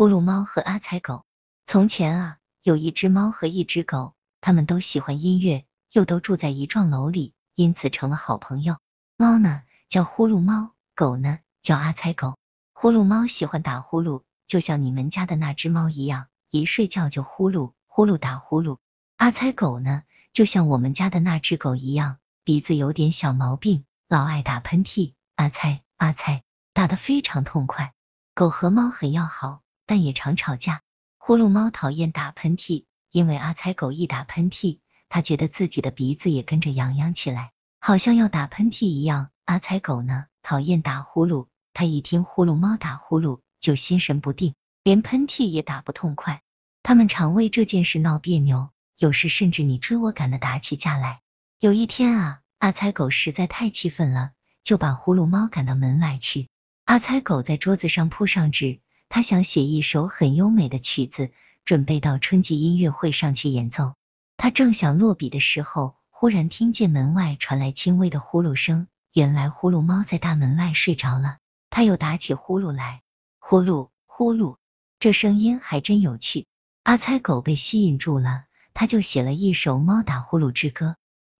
呼噜猫和阿猜狗。从前啊，有一只猫和一只狗，它们都喜欢音乐，又都住在一幢楼里，因此成了好朋友。猫呢叫呼噜猫，狗呢叫阿猜狗。呼噜猫喜欢打呼噜，就像你们家的那只猫一样，一睡觉就呼噜呼噜打呼噜。阿猜狗呢，就像我们家的那只狗一样，鼻子有点小毛病，老爱打喷嚏，阿猜阿猜打得非常痛快。狗和猫很要好。但也常吵架。呼噜猫讨厌打喷嚏，因为阿猜狗一打喷嚏，它觉得自己的鼻子也跟着痒痒起来，好像要打喷嚏一样。阿猜狗呢，讨厌打呼噜，它一听呼噜猫打呼噜就心神不定，连喷嚏也打不痛快。他们常为这件事闹别扭，有时甚至你追我赶的打起架来。有一天啊，阿猜狗实在太气愤了，就把呼噜猫赶到门外去。阿猜狗在桌子上铺上纸。他想写一首很优美的曲子，准备到春季音乐会上去演奏。他正想落笔的时候，忽然听见门外传来轻微的呼噜声。原来呼噜猫在大门外睡着了，他又打起呼噜来，呼噜呼噜，这声音还真有趣。阿猜狗被吸引住了，他就写了一首《猫打呼噜之歌》。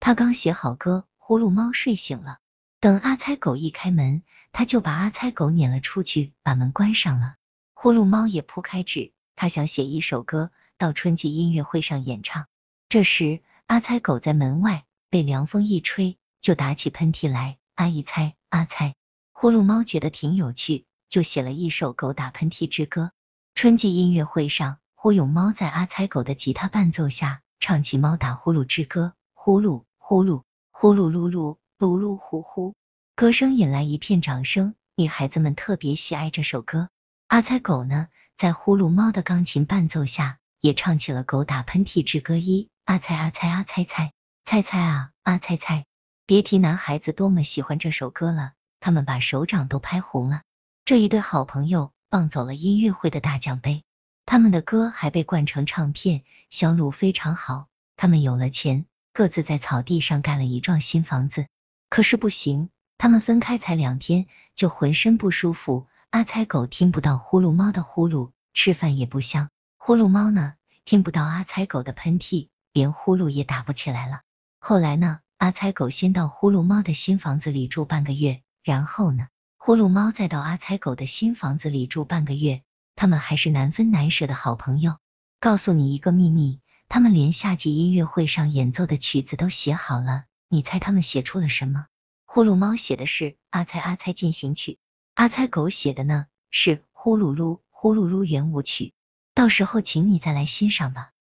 他刚写好歌，呼噜猫睡醒了。等阿猜狗一开门，他就把阿猜狗撵了出去，把门关上了。呼噜猫也铺开纸，他想写一首歌到春季音乐会上演唱。这时，阿猜狗在门外被凉风一吹，就打起喷嚏来。阿一猜，阿猜，呼噜猫觉得挺有趣，就写了一首狗打喷嚏之歌。春季音乐会上，呼勇猫在阿猜狗的吉他伴奏下唱起猫打呼噜之歌，呼噜呼噜，呼噜噜噜，噜噜呼呼，歌声引来一片掌声。女孩子们特别喜爱这首歌。阿猜狗呢，在呼噜猫的钢琴伴奏下，也唱起了狗打喷嚏之歌一。阿猜阿猜阿猜猜猜猜啊，阿猜猜，别提男孩子多么喜欢这首歌了，他们把手掌都拍红了。这一对好朋友傍走了音乐会的大奖杯，他们的歌还被灌成唱片，销路非常好。他们有了钱，各自在草地上盖了一幢新房子。可是不行，他们分开才两天，就浑身不舒服。阿猜狗听不到呼噜猫的呼噜，吃饭也不香。呼噜猫呢，听不到阿猜狗的喷嚏，连呼噜也打不起来了。后来呢，阿猜狗先到呼噜猫的新房子里住半个月，然后呢，呼噜猫再到阿猜狗的新房子里住半个月。他们还是难分难舍的好朋友。告诉你一个秘密，他们连夏季音乐会上演奏的曲子都写好了。你猜他们写出了什么？呼噜猫写的是《阿猜阿猜进行曲》。阿猜狗写的呢是呼噜噜呼噜噜圆舞曲，到时候请你再来欣赏吧。